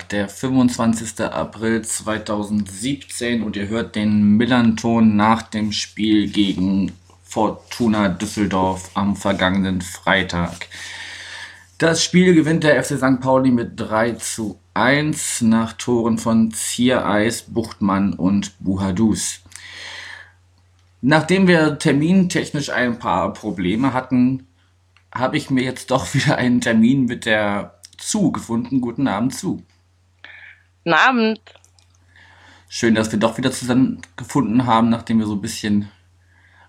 Dienstag, der 25. April 2017 und ihr hört den Millanton nach dem Spiel gegen Fortuna Düsseldorf am vergangenen Freitag. Das Spiel gewinnt der FC St. Pauli mit 3 zu 1 nach Toren von Ziereis, Buchtmann und Buhadus. Nachdem wir termintechnisch ein paar Probleme hatten, habe ich mir jetzt doch wieder einen Termin mit der Zu gefunden. Guten Abend zu. Guten Abend. Schön, dass wir doch wieder zusammen gefunden haben, nachdem wir so ein bisschen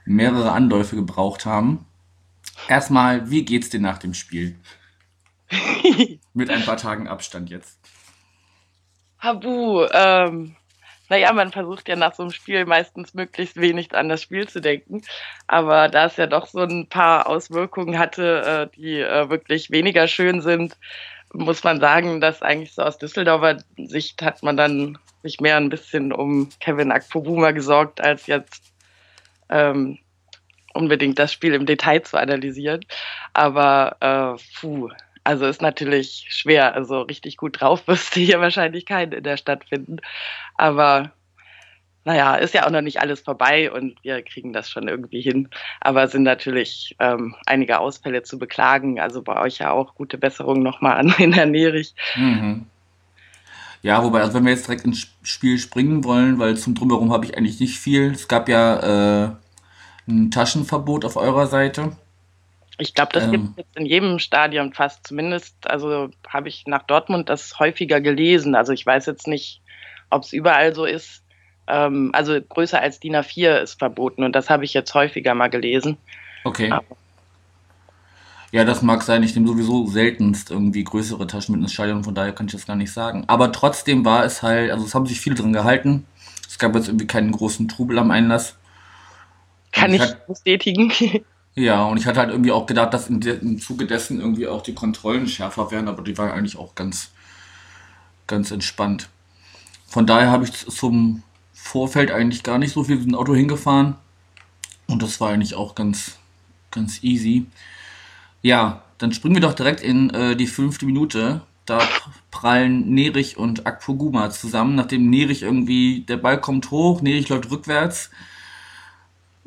mehrere Anläufe gebraucht haben. Erstmal, wie geht's dir nach dem Spiel? mit ein paar Tagen Abstand jetzt. Habu, ähm, naja, man versucht ja nach so einem Spiel meistens möglichst wenig an das Spiel zu denken. Aber da es ja doch so ein paar Auswirkungen hatte, äh, die äh, wirklich weniger schön sind, muss man sagen, dass eigentlich so aus Düsseldorfer Sicht hat man dann sich mehr ein bisschen um Kevin Akpobuma gesorgt, als jetzt ähm, unbedingt das Spiel im Detail zu analysieren. Aber äh, puh, also ist natürlich schwer. Also richtig gut drauf wirst du hier wahrscheinlich keinen in der Stadt finden. Aber naja, ist ja auch noch nicht alles vorbei und wir kriegen das schon irgendwie hin. Aber sind natürlich ähm, einige Ausfälle zu beklagen. Also bei euch ja auch gute Besserung nochmal an in Herrn Nerich. Mhm. Ja, wobei, also wenn wir jetzt direkt ins Spiel springen wollen, weil zum Drumherum habe ich eigentlich nicht viel. Es gab ja äh, ein Taschenverbot auf eurer Seite. Ich glaube, das ähm, gibt es jetzt in jedem Stadion fast. Zumindest, also habe ich nach Dortmund das häufiger gelesen. Also ich weiß jetzt nicht, ob es überall so ist. Ähm, also größer als DIN A4 ist verboten und das habe ich jetzt häufiger mal gelesen. Okay. Aber ja, das mag sein. Ich nehme sowieso seltenst irgendwie größere Taschen mit ins Stadion, von daher kann ich das gar nicht sagen. Aber trotzdem war es halt, also es haben sich viele drin gehalten. Es gab jetzt irgendwie keinen großen Trubel am Einlass. Kann ich, ich bestätigen. Ja, und ich hatte halt irgendwie auch gedacht, dass im Zuge dessen irgendwie auch die Kontrollen schärfer wären, aber die waren eigentlich auch ganz, ganz entspannt. Von daher habe ich zum Vorfeld eigentlich gar nicht so viel mit dem Auto hingefahren. Und das war eigentlich auch ganz, ganz easy. Ja, dann springen wir doch direkt in äh, die fünfte Minute. Da prallen Nerich und Akpoguma zusammen, nachdem Nerich irgendwie, der Ball kommt hoch, Nerich läuft rückwärts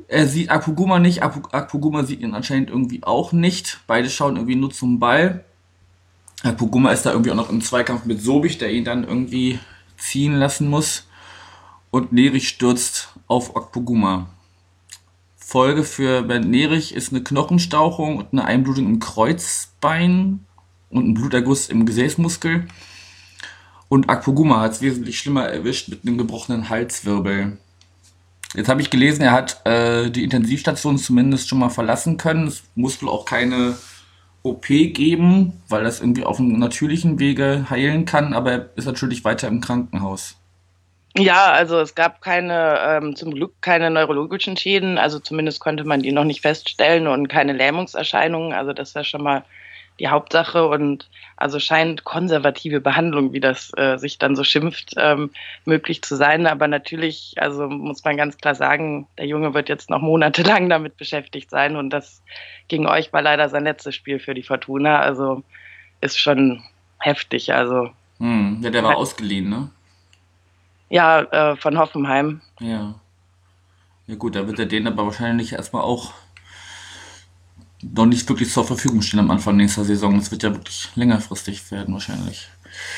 er sieht Akpoguma nicht, Akpoguma sieht ihn anscheinend irgendwie auch nicht. Beide schauen irgendwie nur zum Ball. Akpoguma ist da irgendwie auch noch im Zweikampf mit Sobich, der ihn dann irgendwie ziehen lassen muss. Und Nerich stürzt auf Akpoguma. Folge für Bernd Nerich ist eine Knochenstauchung und eine Einblutung im Kreuzbein und ein Bluterguss im Gesäßmuskel. Und Akpoguma hat es wesentlich schlimmer erwischt mit einem gebrochenen Halswirbel. Jetzt habe ich gelesen, er hat äh, die Intensivstation zumindest schon mal verlassen können. Es muss wohl auch keine OP geben, weil das irgendwie auf einem natürlichen Wege heilen kann, aber er ist natürlich weiter im Krankenhaus. Ja, also es gab keine, ähm, zum Glück keine neurologischen Schäden, also zumindest konnte man die noch nicht feststellen und keine Lähmungserscheinungen, also das wäre schon mal die Hauptsache und also scheint konservative Behandlung, wie das äh, sich dann so schimpft, ähm, möglich zu sein. Aber natürlich, also muss man ganz klar sagen, der Junge wird jetzt noch monatelang damit beschäftigt sein und das gegen euch war leider sein letztes Spiel für die Fortuna. Also ist schon heftig. Also hm, ja, der war ausgeliehen, ne? Ja, äh, von Hoffenheim. Ja. Ja gut, da wird er den aber wahrscheinlich erstmal auch noch nicht wirklich zur Verfügung stehen am Anfang nächster Saison. Es wird ja wirklich längerfristig werden wahrscheinlich.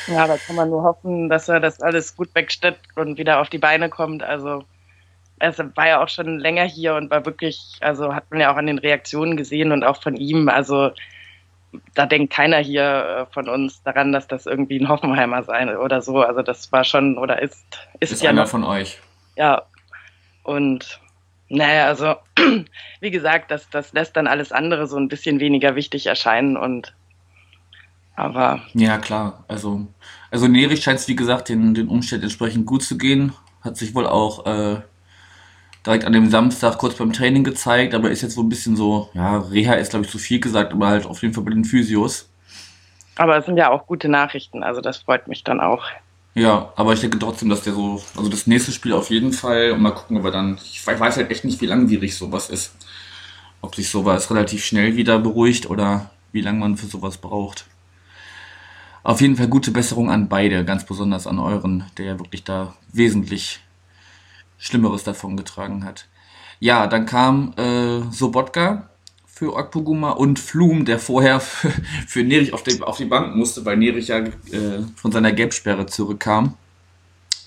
Ja, da kann man nur hoffen, dass er das alles gut wegsteckt und wieder auf die Beine kommt. Also er war ja auch schon länger hier und war wirklich, also hat man ja auch an den Reaktionen gesehen und auch von ihm. Also da denkt keiner hier äh, von uns daran, dass das irgendwie ein Hoffenheimer sein oder so. Also das war schon oder ist ist, ist ja einer von euch. Ja und naja, also wie gesagt, das, das lässt dann alles andere so ein bisschen weniger wichtig erscheinen und aber. Ja, klar. Also, also Nerich scheint es, wie gesagt, den, den Umständen entsprechend gut zu gehen. Hat sich wohl auch äh, direkt an dem Samstag kurz beim Training gezeigt, aber ist jetzt so ein bisschen so, ja, Reha ist, glaube ich, zu viel gesagt, aber halt auf jeden Fall bei den Physios. Aber es sind ja auch gute Nachrichten, also das freut mich dann auch. Ja, aber ich denke trotzdem, dass der so, also das nächste Spiel auf jeden Fall, und mal gucken, ob er dann, ich weiß halt echt nicht, wie langwierig sowas ist. Ob sich sowas relativ schnell wieder beruhigt oder wie lange man für sowas braucht. Auf jeden Fall gute Besserung an beide, ganz besonders an euren, der ja wirklich da wesentlich Schlimmeres davon getragen hat. Ja, dann kam äh, Sobotka für Okpoguma und Flum, der vorher für, Nerich auf die, auf die Bank musste, weil Nerich ja äh, von seiner Gelbsperre zurückkam.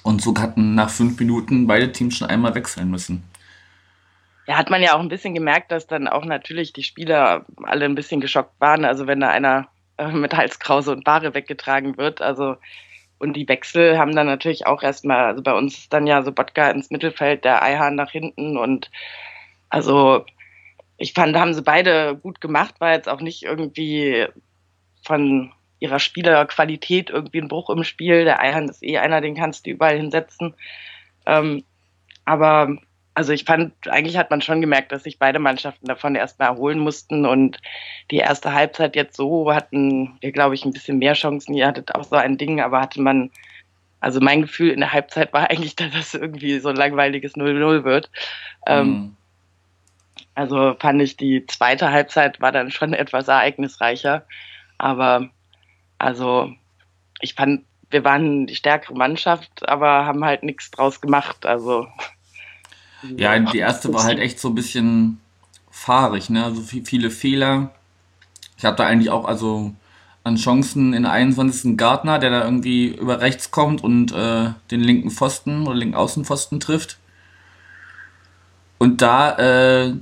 Und so hatten nach fünf Minuten beide Teams schon einmal wechseln müssen. Ja, hat man ja auch ein bisschen gemerkt, dass dann auch natürlich die Spieler alle ein bisschen geschockt waren. Also wenn da einer äh, mit Halskrause und Ware weggetragen wird, also und die Wechsel haben dann natürlich auch erstmal, also bei uns ist dann ja so Bodka ins Mittelfeld, der Eihahn nach hinten und also ich fand, haben sie beide gut gemacht, war jetzt auch nicht irgendwie von ihrer Spielerqualität irgendwie ein Bruch im Spiel. Der Eihand ist eh einer, den kannst du überall hinsetzen. Ähm, aber also ich fand, eigentlich hat man schon gemerkt, dass sich beide Mannschaften davon erstmal erholen mussten und die erste Halbzeit jetzt so hatten wir, glaube ich, ein bisschen mehr Chancen. Ihr hattet auch so ein Ding, aber hatte man, also mein Gefühl in der Halbzeit war eigentlich, dass das irgendwie so ein langweiliges 0-0 wird. Ähm, mhm. Also fand ich, die zweite Halbzeit war dann schon etwas ereignisreicher. Aber also ich fand, wir waren die stärkere Mannschaft, aber haben halt nichts draus gemacht. Also ja, die erste war halt echt so ein bisschen fahrig, ne? Also viele Fehler. Ich habe da eigentlich auch also an Chancen in der 21. Gartner, der da irgendwie über rechts kommt und äh, den linken Pfosten oder linken Außenpfosten trifft. Und da äh,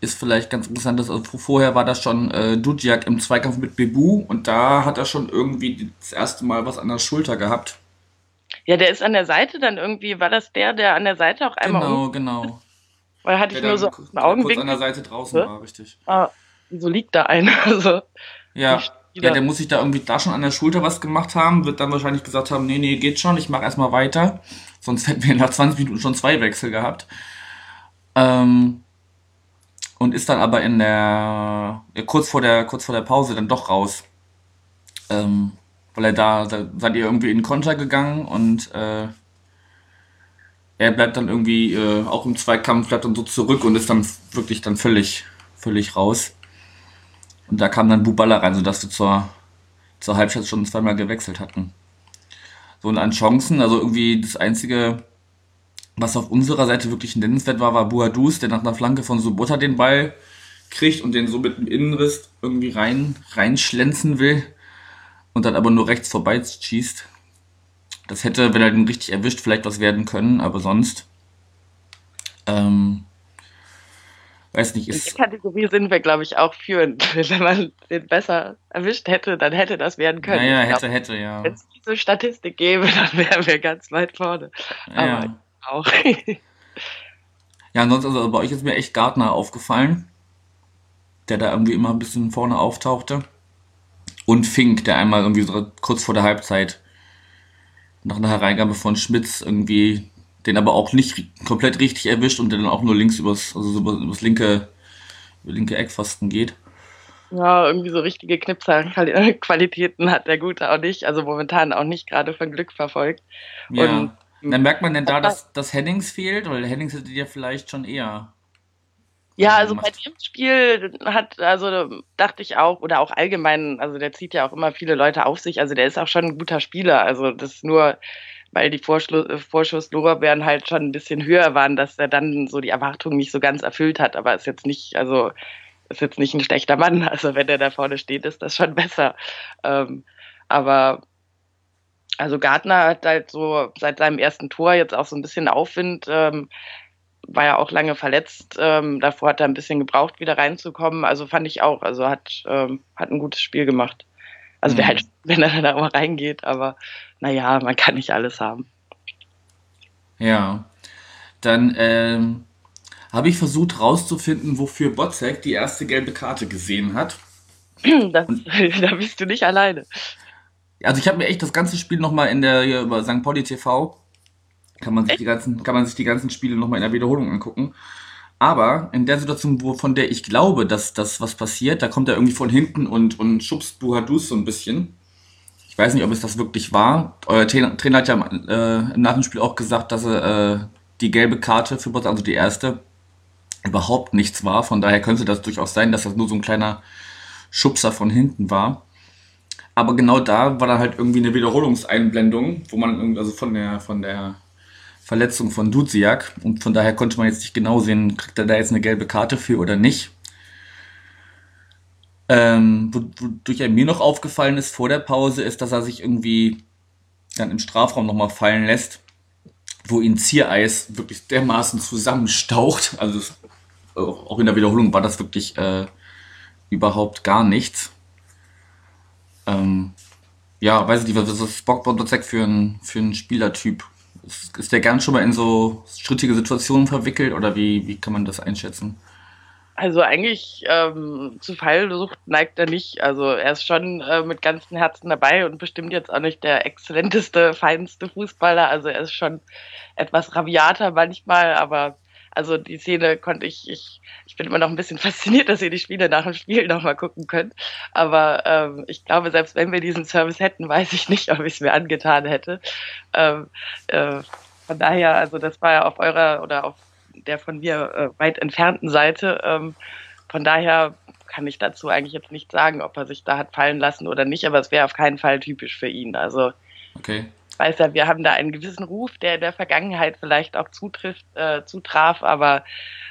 ist vielleicht ganz interessant, dass also vorher war das schon äh, Dudziak im Zweikampf mit Bebu und da hat er schon irgendwie das erste Mal was an der Schulter gehabt. Ja, der ist an der Seite dann irgendwie, war das der, der an der Seite auch einmal Genau, um genau. Weil hatte ich nur so einen Augenblick. kurz an der Seite draußen war, richtig. Ah, wieso liegt da einer? Also, ja. Ja, der muss sich da irgendwie da schon an der Schulter was gemacht haben, wird dann wahrscheinlich gesagt haben, nee, nee, geht schon, ich mache erstmal weiter. Sonst hätten wir nach 20 Minuten schon zwei Wechsel gehabt. Ähm, und ist dann aber in der, ja, kurz vor der, kurz vor der Pause dann doch raus. Ähm, weil er da, da seid ihr irgendwie in Konter gegangen und äh, er bleibt dann irgendwie äh, auch im Zweikampf, bleibt dann so zurück und ist dann wirklich dann völlig, völlig raus. Und da kam dann Buballa rein, sodass wir zur, zur Halbzeit schon zweimal gewechselt hatten. So und an Chancen, also irgendwie das einzige, was auf unserer Seite wirklich nennenswert war, war Buadus, der nach einer Flanke von Subota den Ball kriegt und den so mit dem Innenriss irgendwie rein, reinschlänzen will und dann aber nur rechts vorbei schießt. Das hätte, wenn er den richtig erwischt, vielleicht was werden können, aber sonst. Ähm, weiß nicht, ist. In der Kategorie sind wir, glaube ich, auch führend. Wenn man den besser erwischt hätte, dann hätte das werden können. Naja, hätte, glaub, hätte, ja. Wenn es diese Statistik gäbe, dann wären wir ganz weit vorne. Ja. Aber auch. ja, ansonsten, also bei euch ist mir echt Gardner aufgefallen, der da irgendwie immer ein bisschen vorne auftauchte. Und Fink, der einmal irgendwie so kurz vor der Halbzeit nach einer Hereingabe von Schmitz irgendwie den aber auch nicht komplett richtig erwischt und der dann auch nur links übers, also über, übers linke, über linke Eckpfosten geht. Ja, irgendwie so richtige Knipser-Qualitäten hat der Gute auch nicht, also momentan auch nicht gerade von Glück verfolgt. Ja. Und dann merkt man denn da, dass, dass Hennings fehlt? Weil Hennings hätte dir vielleicht schon eher. Ja, also bei dem Spiel hat, also dachte ich auch, oder auch allgemein, also der zieht ja auch immer viele Leute auf sich, also der ist auch schon ein guter Spieler. Also das nur, weil die Vorschluss, Vorschusslorbeeren halt schon ein bisschen höher waren, dass er dann so die Erwartungen nicht so ganz erfüllt hat. Aber ist jetzt nicht, also ist jetzt nicht ein schlechter Mann. Also wenn er da vorne steht, ist das schon besser. Ähm, aber also Gartner hat halt so seit seinem ersten Tor jetzt auch so ein bisschen Aufwind, ähm, war ja auch lange verletzt. Ähm, davor hat er ein bisschen gebraucht, wieder reinzukommen. Also fand ich auch. Also hat, ähm, hat ein gutes Spiel gemacht. Also mhm. wäre halt, wenn er da mal reingeht, aber naja, man kann nicht alles haben. Ja. Dann ähm, habe ich versucht rauszufinden, wofür Botzek die erste gelbe Karte gesehen hat. Das, da bist du nicht alleine. Also ich habe mir echt das ganze Spiel nochmal in der hier über St. Pauli TV kann man sich echt? die ganzen kann man sich die ganzen Spiele nochmal in der Wiederholung angucken. Aber in der Situation, wo, von der ich glaube, dass das was passiert, da kommt er irgendwie von hinten und, und schubst Buhadus so ein bisschen. ich weiß nicht, ob es das wirklich war. Euer Trainer, hat ja äh, im Nachhinein auch gesagt, dass er äh, die gelbe Karte für Bots, also die erste, überhaupt nichts war. Von daher könnte das durchaus sein, dass das nur so ein kleiner Schubser von hinten war. Aber genau da war dann halt irgendwie eine Wiederholungseinblendung, wo man irgendwie, also von der, von der Verletzung von Duziak und von daher konnte man jetzt nicht genau sehen, kriegt er da jetzt eine gelbe Karte für oder nicht. Ähm, wodurch er mir noch aufgefallen ist vor der Pause, ist, dass er sich irgendwie dann im Strafraum nochmal fallen lässt, wo ihn Ziereis wirklich dermaßen zusammenstaucht. Also auch in der Wiederholung war das wirklich äh, überhaupt gar nichts. Ähm, ja, weiß ich nicht, was ist Bondotzek für ein, für ein Spielertyp? Ist, der gern schon mal in so strittige Situationen verwickelt oder wie, wie kann man das einschätzen? Also eigentlich ähm, zu Fallsucht neigt er nicht. Also er ist schon äh, mit ganzem Herzen dabei und bestimmt jetzt auch nicht der exzellenteste, feinste Fußballer. Also er ist schon etwas rabiater manchmal, aber also die Szene konnte ich, ich, ich bin immer noch ein bisschen fasziniert, dass ihr die Spiele nach dem Spiel nochmal gucken könnt. Aber ähm, ich glaube, selbst wenn wir diesen Service hätten, weiß ich nicht, ob ich es mir angetan hätte. Ähm, äh, von daher, also das war ja auf eurer oder auf der von mir äh, weit entfernten Seite. Ähm, von daher kann ich dazu eigentlich jetzt nicht sagen, ob er sich da hat fallen lassen oder nicht, aber es wäre auf keinen Fall typisch für ihn. Also okay. Ich weiß ja, wir haben da einen gewissen Ruf, der in der Vergangenheit vielleicht auch zutrifft, äh, zutraf, aber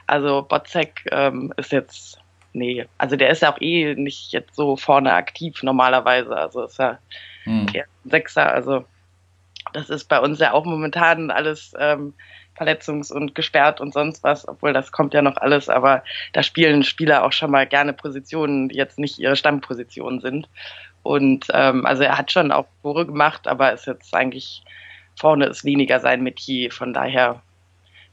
also Botzek ähm, ist jetzt, nee, also der ist ja auch eh nicht jetzt so vorne aktiv normalerweise. Also ist er hm. eher Sechser, also das ist bei uns ja auch momentan alles ähm, verletzungs- und gesperrt und sonst was, obwohl das kommt ja noch alles, aber da spielen Spieler auch schon mal gerne Positionen, die jetzt nicht ihre Stammpositionen sind. Und ähm, also er hat schon auch Tore gemacht, aber ist jetzt eigentlich vorne ist weniger sein Metier, von daher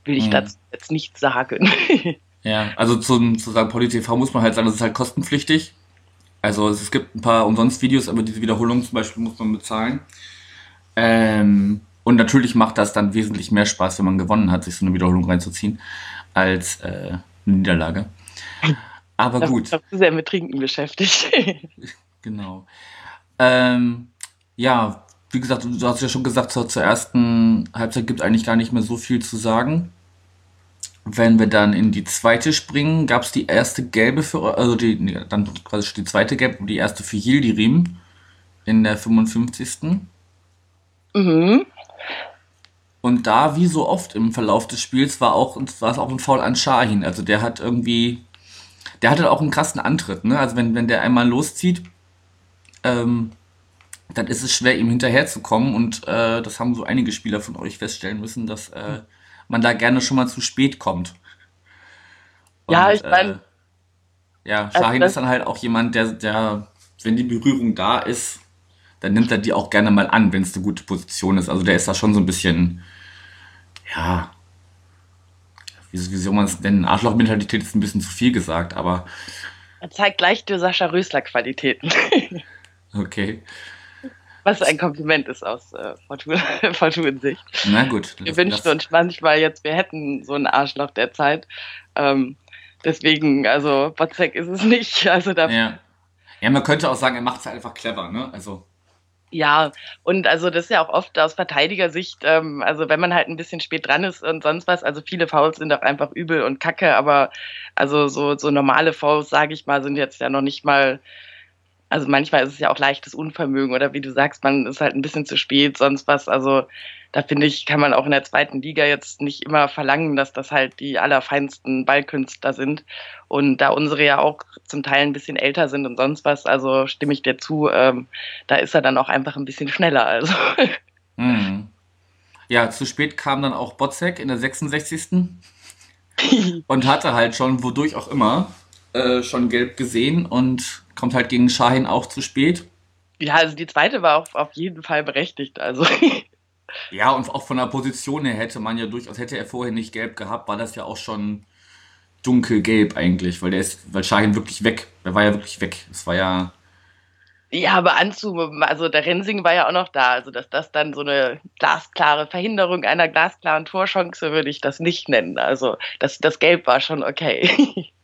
will ich mhm. dazu jetzt nichts sagen. ja, also zum, zu sagen, PolyTV muss man halt sagen, das ist halt kostenpflichtig. Also es gibt ein paar umsonst Videos, aber diese Wiederholung zum Beispiel muss man bezahlen. Ähm, und natürlich macht das dann wesentlich mehr Spaß, wenn man gewonnen hat, sich so eine Wiederholung reinzuziehen, als äh, eine Niederlage. Aber das gut. Ich bin sehr mit Trinken beschäftigt. genau. Ähm, ja, wie gesagt, du hast ja schon gesagt, zur, zur ersten Halbzeit gibt es eigentlich gar nicht mehr so viel zu sagen. Wenn wir dann in die zweite springen, gab es die erste gelbe für, also die, nee, dann quasi die zweite gelbe, die erste für Yildirim in der 55. Mhm. Und da, wie so oft im Verlauf des Spiels, war auch, war es auch ein Foul an Shahin. Also der hat irgendwie, der hatte auch einen krassen Antritt. Ne? Also wenn, wenn der einmal loszieht, ähm, dann ist es schwer, ihm hinterherzukommen. Und äh, das haben so einige Spieler von euch feststellen müssen, dass äh, man da gerne schon mal zu spät kommt. Und, ja, ich meine. Äh, ja, Shahin also ist dann halt auch jemand, der, der, wenn die Berührung da ist, dann nimmt er die auch gerne mal an, wenn es eine gute Position ist. Also der ist da schon so ein bisschen, ja, wie, wie soll man es nennen? Arschloch-Mentalität ist ein bisschen zu viel gesagt, aber. Er zeigt leicht die Sascha Rösler-Qualitäten. okay. Was ein Kompliment ist aus äh, Fortun-Sicht. Na gut. Wir wünschen uns manchmal jetzt, wir hätten so ein Arschloch derzeit. Ähm, deswegen, also Botzek ist es nicht. Also da ja. ja, man könnte auch sagen, er macht es einfach clever, ne? Also. Ja, und also das ist ja auch oft aus Verteidigersicht, ähm, also wenn man halt ein bisschen spät dran ist und sonst was, also viele Fouls sind auch einfach übel und kacke, aber also so, so normale Fouls, sage ich mal, sind jetzt ja noch nicht mal, also manchmal ist es ja auch leichtes Unvermögen oder wie du sagst, man ist halt ein bisschen zu spät, sonst was, also da finde ich, kann man auch in der zweiten Liga jetzt nicht immer verlangen, dass das halt die allerfeinsten Ballkünstler sind. Und da unsere ja auch zum Teil ein bisschen älter sind und sonst was, also stimme ich dir zu, ähm, da ist er dann auch einfach ein bisschen schneller. Also. Mhm. Ja, zu spät kam dann auch Botzek in der 66. und hatte halt schon, wodurch auch immer, äh, schon gelb gesehen und kommt halt gegen Shahin auch zu spät. Ja, also die zweite war auf, auf jeden Fall berechtigt. Also Ja, und auch von der Position her hätte man ja durchaus, hätte er vorher nicht gelb gehabt, war das ja auch schon dunkelgelb eigentlich, weil der ist, weil Shahin wirklich weg, der war ja wirklich weg. Es war ja. Ja, aber Anzu, also der Rensing war ja auch noch da. Also, dass das dann so eine glasklare Verhinderung einer glasklaren Torchance würde ich das nicht nennen. Also, das, das Gelb war schon okay.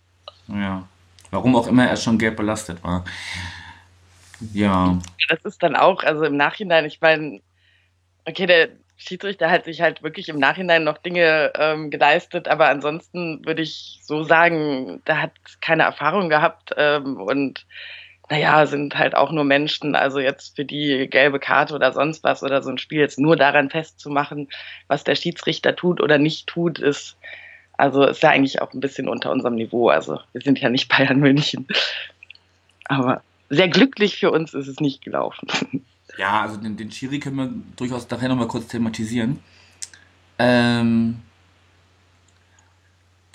Ja. Warum auch immer er schon gelb belastet war. Ja. Das ist dann auch, also im Nachhinein, ich meine, okay, der Schiedsrichter hat sich halt wirklich im Nachhinein noch Dinge ähm, geleistet, aber ansonsten würde ich so sagen, der hat keine Erfahrung gehabt ähm, und naja, sind halt auch nur Menschen. Also jetzt für die gelbe Karte oder sonst was oder so ein Spiel jetzt nur daran festzumachen, was der Schiedsrichter tut oder nicht tut, ist also ist ja eigentlich auch ein bisschen unter unserem Niveau. Also wir sind ja nicht Bayern München. Aber sehr glücklich für uns ist es nicht gelaufen. Ja, also den, den Schiri können wir durchaus nachher nochmal kurz thematisieren. Ähm,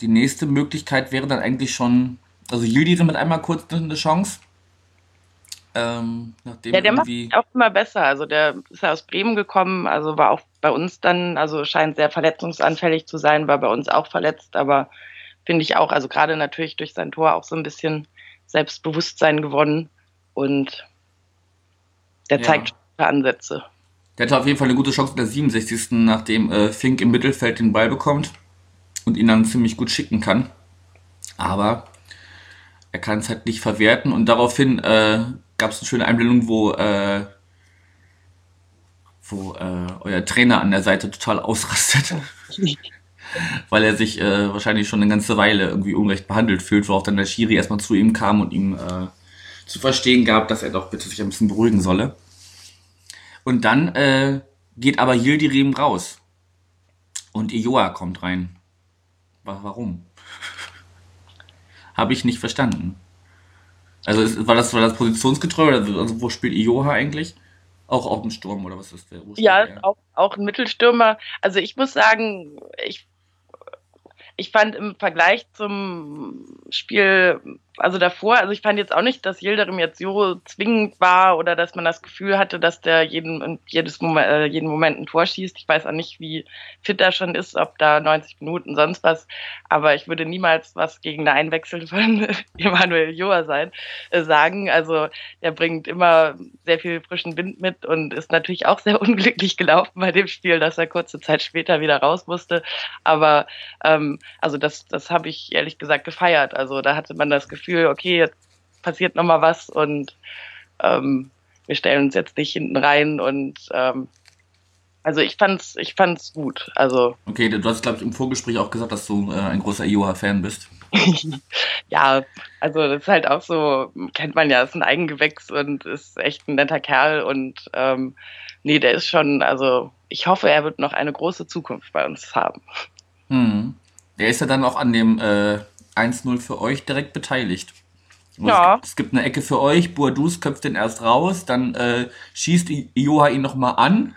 die nächste Möglichkeit wäre dann eigentlich schon, also Yildiz mit einmal kurz eine Chance. Ähm, ja, der macht auch immer besser. Also der ist ja aus Bremen gekommen, also war auch bei uns dann, also scheint sehr verletzungsanfällig zu sein, war bei uns auch verletzt, aber finde ich auch, also gerade natürlich durch sein Tor auch so ein bisschen Selbstbewusstsein gewonnen und der ja. zeigt Ansätze. Der hatte auf jeden Fall eine gute Chance in der 67. nachdem äh, Fink im Mittelfeld den Ball bekommt und ihn dann ziemlich gut schicken kann. Aber er kann es halt nicht verwerten und daraufhin äh, gab es eine schöne Einblendung, wo, äh, wo äh, euer Trainer an der Seite total ausrastet. weil er sich äh, wahrscheinlich schon eine ganze Weile irgendwie unrecht behandelt fühlt, worauf dann der Schiri erstmal zu ihm kam und ihm äh, zu verstehen gab, dass er doch bitte sich ein bisschen beruhigen solle. Und dann äh, geht aber Yildirim raus. Und Ioa kommt rein. Warum? Habe ich nicht verstanden. Also ist, war, das, war das positionsgetreu oder also wo spielt Ioha eigentlich? Auch auf dem Sturm oder was ist der? Ja, auch, auch ein Mittelstürmer. Also ich muss sagen, ich ich fand im Vergleich zum Spiel, also davor, also ich fand jetzt auch nicht, dass Yildirim jetzt so zwingend war oder dass man das Gefühl hatte, dass der jeden, jedes Moment, äh, jeden Moment ein Tor schießt. Ich weiß auch nicht, wie fit er schon ist, ob da 90 Minuten sonst was, aber ich würde niemals was gegen eine Einwechsel von Emanuel Joa sein, äh, sagen. Also der bringt immer sehr viel frischen Wind mit und ist natürlich auch sehr unglücklich gelaufen bei dem Spiel, dass er kurze Zeit später wieder raus musste. Aber ähm, also das, das habe ich ehrlich gesagt gefeiert. Also da hatte man das Gefühl, okay, jetzt passiert nochmal was und ähm, wir stellen uns jetzt nicht hinten rein und ähm, also ich fand's, ich fand's gut. Also okay, du hast glaube ich im Vorgespräch auch gesagt, dass du äh, ein großer Ioha-Fan bist. ja, also das ist halt auch so, kennt man ja, ist ein Eigengewächs und ist echt ein netter Kerl und ähm, nee, der ist schon, also ich hoffe, er wird noch eine große Zukunft bei uns haben. Hm. Der ist ja dann auch an dem äh, 1-0 für euch direkt beteiligt. Ja. Es, gibt, es, gibt eine Ecke für euch, Boadus köpft den erst raus, dann äh, schießt Joha ihn nochmal an.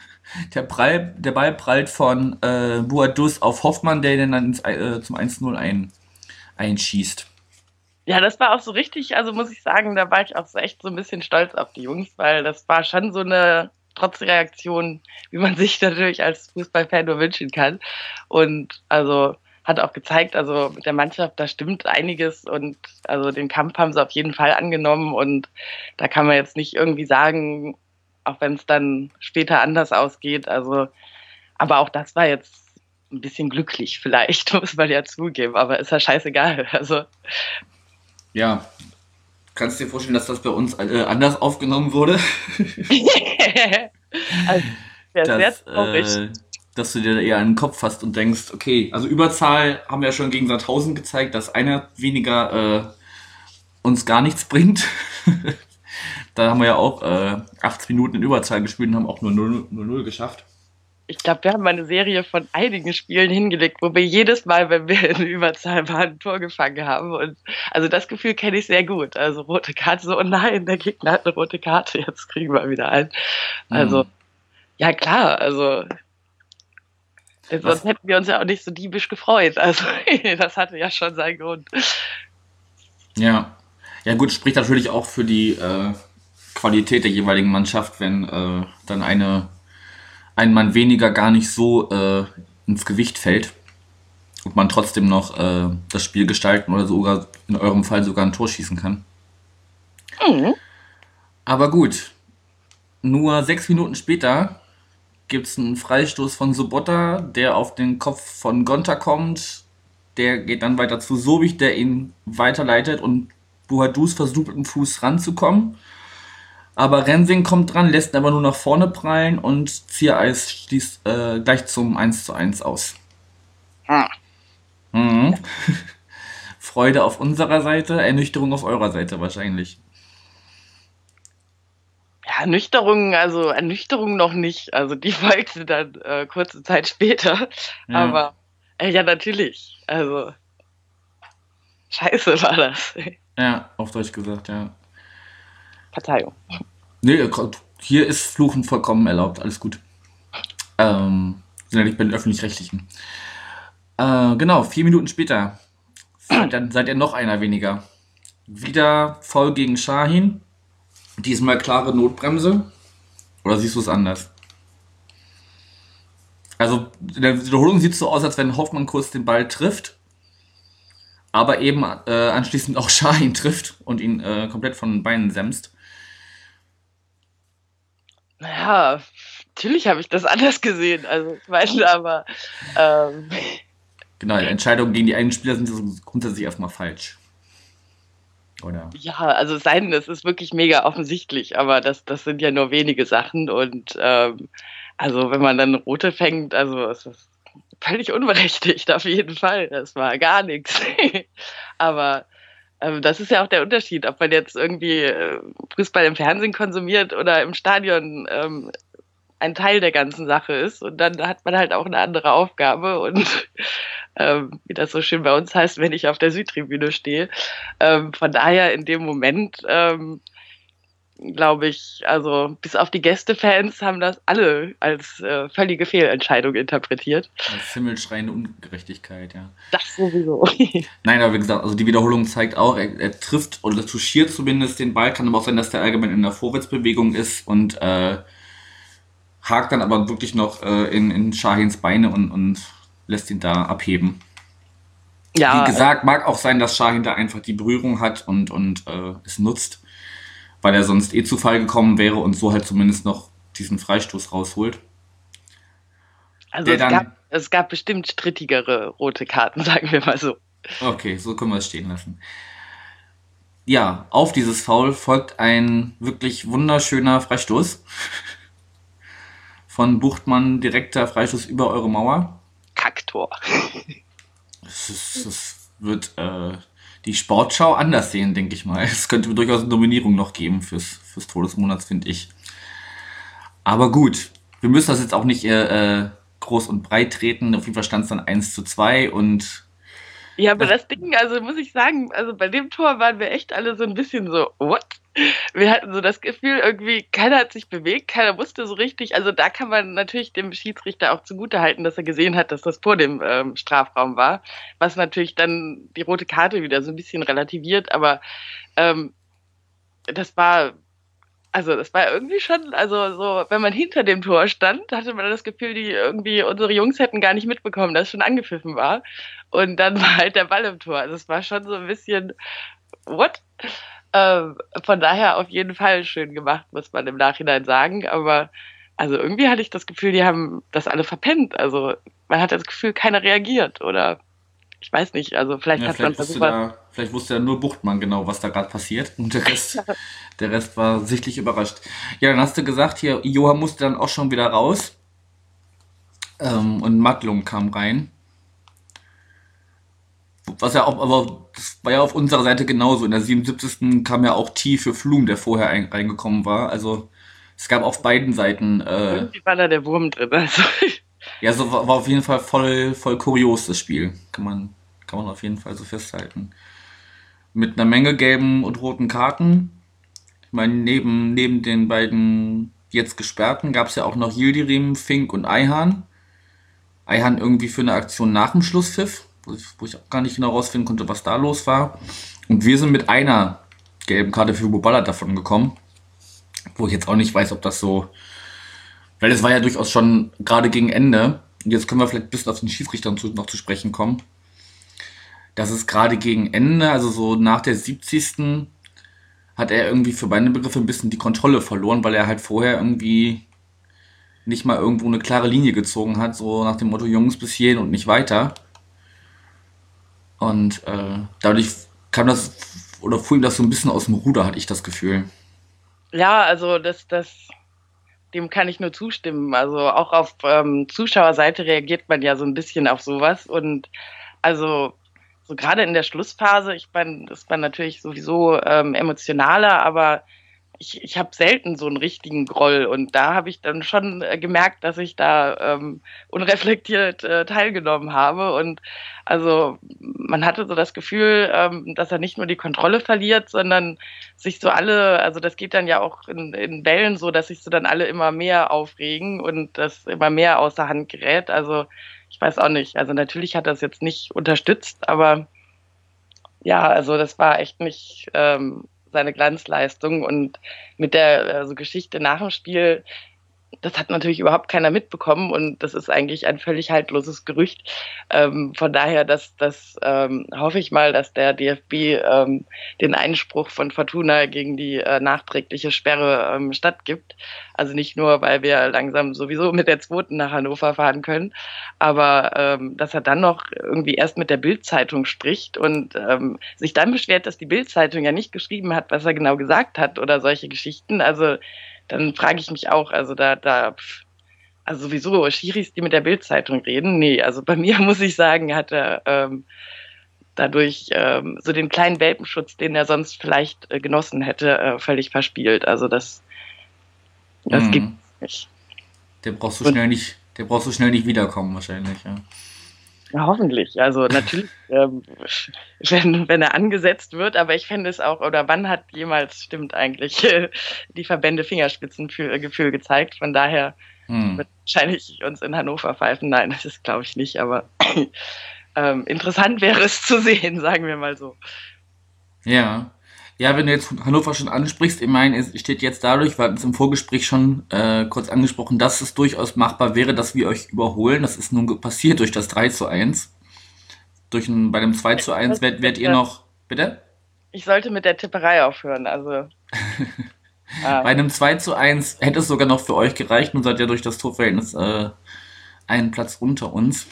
Der, Prall, der Ball prallt von äh, Boadus auf Hoffmann, der den dann ins, äh, zum 1-0 ein, einschießt. Ja, das war auch so richtig, also muss ich sagen, da war ich auch so echt so ein bisschen stolz auf die Jungs, weil das war schon so eine Trotzreaktion, wie man sich natürlich als Fußballfan nur wünschen kann. Und also hat auch gezeigt, also mit der Mannschaft, da stimmt einiges und also den Kampf haben sie auf jeden Fall angenommen und da kann man jetzt nicht irgendwie sagen, auch wenn es dann später anders ausgeht, also aber auch das war jetzt ein bisschen glücklich vielleicht, muss man ja zugeben, aber ist ja scheißegal, also ja, kannst du dir vorstellen, dass das bei uns äh, anders aufgenommen wurde? also, das, sehr traurig. Äh, dass du dir eher einen Kopf hast und denkst, okay, also Überzahl haben wir ja schon gegen Sandhausen gezeigt, dass einer weniger äh, uns gar nichts bringt. da haben wir ja auch äh, 80 Minuten in Überzahl gespielt und haben auch nur 0-0 geschafft. Ich glaube, wir haben eine Serie von einigen Spielen hingelegt, wo wir jedes Mal, wenn wir in Überzahl waren, ein Tor gefangen haben. Und also das Gefühl kenne ich sehr gut. Also rote Karte, so, oh nein, der Gegner hat eine rote Karte, jetzt kriegen wir wieder ein. Also, mhm. ja klar, also Sonst Was? hätten wir uns ja auch nicht so diebisch gefreut. Also das hatte ja schon seinen Grund. Ja. Ja gut, spricht natürlich auch für die äh, Qualität der jeweiligen Mannschaft, wenn äh, dann eine ein Mann weniger gar nicht so äh, ins Gewicht fällt und man trotzdem noch äh, das Spiel gestalten oder sogar in eurem Fall sogar ein Tor schießen kann. Mhm. Aber gut, nur sechs Minuten später gibt es einen Freistoß von Sobotta, der auf den Kopf von Gonta kommt. Der geht dann weiter zu Sobich, der ihn weiterleitet und Buhadus versucht mit dem Fuß ranzukommen. Aber Rensing kommt dran, lässt aber nur nach vorne prallen und Ziereis schließt äh, gleich zum 1 zu 1 aus. Hm. Mhm. Freude auf unserer Seite, Ernüchterung auf eurer Seite wahrscheinlich. Ernüchterung, also Ernüchterung noch nicht. Also die folgte dann äh, kurze Zeit später. Ja. Aber äh, ja, natürlich. Also scheiße war das. Ja, auf Deutsch gesagt, ja. Verzeihung. Nee, hier ist Fluchen vollkommen erlaubt, alles gut. Ähm, sind ja nicht bei den Öffentlich-Rechtlichen. Äh, genau, vier Minuten später. Dann seid ihr noch einer weniger. Wieder voll gegen Shahin. Diesmal klare Notbremse. Oder siehst du es anders? Also in der Wiederholung sieht es so aus, als wenn Hoffmann kurz den Ball trifft, aber eben äh, anschließend auch Shahin trifft und ihn äh, komplett von den Beinen sämst. Naja, natürlich habe ich das anders gesehen. Also ich meine, aber ähm, Genau, die Entscheidungen gegen die eigenen Spieler sind so grundsätzlich erstmal falsch. Oder? ja, also es sei denn, es ist wirklich mega offensichtlich, aber das, das sind ja nur wenige Sachen und ähm, also wenn man dann rote fängt, also es ist völlig unberechtigt, auf jeden Fall. Das war gar nichts. aber ähm, das ist ja auch der Unterschied, ob man jetzt irgendwie äh, Fußball im Fernsehen konsumiert oder im Stadion ähm, ein Teil der ganzen Sache ist. Und dann hat man halt auch eine andere Aufgabe. Und ähm, wie das so schön bei uns heißt, wenn ich auf der Südtribüne stehe. Ähm, von daher in dem Moment, ähm, glaube ich, also bis auf die Gästefans haben das alle als äh, völlige Fehlentscheidung interpretiert. Als himmelschreiende Ungerechtigkeit, ja. Das sowieso. Nein, aber wie gesagt, also die Wiederholung zeigt auch, er, er trifft oder touchiert zumindest den Ball. Kann aber auch sein, dass der allgemein in der Vorwärtsbewegung ist und äh, hakt dann aber wirklich noch äh, in, in Shahins Beine und, und lässt ihn da abheben. ja, Wie gesagt, mag auch sein, dass Shahin da einfach die Berührung hat und, und äh, es nutzt, weil er sonst eh zu Fall gekommen wäre und so halt zumindest noch diesen Freistoß rausholt. also es dann- gab, es gab bestimmt strittigere rote Karten, sagen wir mal so. Okay, so können wir es stehen lassen. Ja, auf dieses Foul folgt ein wirklich wunderschöner Freistoß. Von Buchtmann direkter Freistoß über eure Mauer. Kacktor. Es, ist, es wird äh, die Sportschau anders sehen, denke ich mal. Es könnte durchaus eine Nominierung noch geben fürs, fürs Tor des Monats, finde ich. Aber gut, wir müssen das jetzt auch nicht äh, äh, groß und breit treten. Auf jeden Fall stand es dann 1 zu 2 und Ja, aber das Ding, also muss ich sagen, also bei dem Tor waren wir echt alle so ein bisschen so, what? Wir hatten so das Gefühl, irgendwie, keiner hat sich bewegt, keiner wusste so richtig. Also da kann man natürlich dem Schiedsrichter auch zugutehalten, dass er gesehen hat, dass das vor dem ähm, Strafraum war, was natürlich dann die rote Karte wieder so ein bisschen relativiert, aber ähm, das war, also das war irgendwie schon, also so, wenn man hinter dem Tor stand, hatte man das Gefühl, die irgendwie, unsere Jungs hätten gar nicht mitbekommen, dass es schon angepfiffen war. Und dann war halt der Ball im Tor. Also es war schon so ein bisschen, what? Ähm, von daher auf jeden Fall schön gemacht, muss man im Nachhinein sagen. Aber also irgendwie hatte ich das Gefühl, die haben das alle verpennt. Also man hat das Gefühl, keiner reagiert oder ich weiß nicht. Also vielleicht Ja, hat man vielleicht, wusste versucht. da, vielleicht wusste ja nur Buchtmann genau, was da gerade passiert. Und der Rest, der Rest war sichtlich überrascht. Ja, dann hast du gesagt, hier, Johann musste dann auch schon wieder raus. Ähm, und Matlung kam rein. Was ja auch, aber das war ja auf unserer Seite genauso. In der 77. kam ja auch T für Flum, der vorher ein, reingekommen war. Also es gab auf beiden Seiten, äh, Irgendwie war da der Wurm drin. Also, ja, so war, war auf jeden Fall voll, voll kurios, das Spiel. Kann man, kann man auf jeden Fall so festhalten. Mit einer Menge gelben und roten Karten. Ich meine, neben, neben den beiden jetzt Gesperrten gab es ja auch noch Yildirim, Fink und Eihan. Eihan irgendwie für eine Aktion nach dem Schlusspfiff, wo ich, wo ich auch gar nicht genau rausfinden konnte, was da los war. Und wir sind mit einer gelben Karte für Bubala davon gekommen. Wo ich jetzt auch nicht weiß, ob das so weil es war ja durchaus schon gerade gegen Ende. Und jetzt können wir vielleicht ein bisschen auf den Schiedsrichter noch zu sprechen kommen. Das ist gerade gegen Ende, also so nach der 70. hat er irgendwie für meine Begriffe ein bisschen die Kontrolle verloren, weil er halt vorher irgendwie nicht mal irgendwo eine klare Linie gezogen hat, so nach dem Motto Jungs bis hierhin und nicht weiter. Und äh, dadurch kam das, oder fuhr ihm das so ein bisschen aus dem Ruder, hatte ich das Gefühl. Ja, also das, das, dem kann ich nur zustimmen. Also auch auf ähm, Zuschauerseite reagiert man ja so ein bisschen auf sowas. Und also so gerade in der Schlussphase, ich meine, ist man natürlich sowieso ähm, emotionaler, aber ich, ich habe selten so einen richtigen Groll und da habe ich dann schon äh, gemerkt, dass ich da ähm, unreflektiert äh, teilgenommen habe und also man hatte so das Gefühl, ähm, dass er nicht nur die Kontrolle verliert, sondern sich so alle, also das geht dann ja auch in, in Wellen so, dass sich so dann alle immer mehr aufregen und das immer mehr außer Hand gerät. Also ich weiß auch nicht. Also natürlich hat das jetzt nicht unterstützt, aber ja, also das war echt nicht ähm, seine Glanzleistung und mit der also Geschichte nach dem Spiel das hat natürlich überhaupt keiner mitbekommen und das ist eigentlich ein völlig haltloses Gerücht. Ähm, von daher, dass das ähm, hoffe ich mal, dass der DFB ähm, den Einspruch von Fortuna gegen die äh, nachträgliche Sperre ähm, stattgibt. Also nicht nur, weil wir langsam sowieso mit der zweiten nach Hannover fahren können, aber ähm, dass er dann noch irgendwie erst mit der Bildzeitung spricht und ähm, sich dann beschwert, dass die Bildzeitung ja nicht geschrieben hat, was er genau gesagt hat oder solche Geschichten. Also dann frage ich mich auch, also da, da, also sowieso, Schiris, die mit der Bildzeitung reden, nee, also bei mir muss ich sagen, hat er ähm, dadurch ähm, so den kleinen Welpenschutz, den er sonst vielleicht äh, genossen hätte, äh, völlig verspielt. Also das, das mhm. gibt nicht. Der brauchst du schnell nicht, der brauchst du schnell nicht wiederkommen wahrscheinlich, ja. Ja, hoffentlich. Also natürlich, ähm, wenn, wenn er angesetzt wird, aber ich fände es auch, oder wann hat jemals, stimmt eigentlich, äh, die Verbände Fingerspitzengefühl gezeigt. Von daher hm. wird wahrscheinlich uns in Hannover pfeifen. Nein, das ist glaube ich nicht, aber ähm, interessant wäre es zu sehen, sagen wir mal so. Ja. Ja, wenn du jetzt Hannover schon ansprichst, ich meine, es steht jetzt dadurch, wir hatten es im Vorgespräch schon äh, kurz angesprochen, dass es durchaus machbar wäre, dass wir euch überholen. Das ist nun passiert durch das 3 zu 1. Durch ein, bei dem 2 zu 1 werdet, werdet ihr noch. Bitte? Ich sollte mit der Tipperei aufhören, also. ah. Bei einem 2 zu 1 hätte es sogar noch für euch gereicht und seid ja durch das Torverhältnis äh, einen Platz unter uns.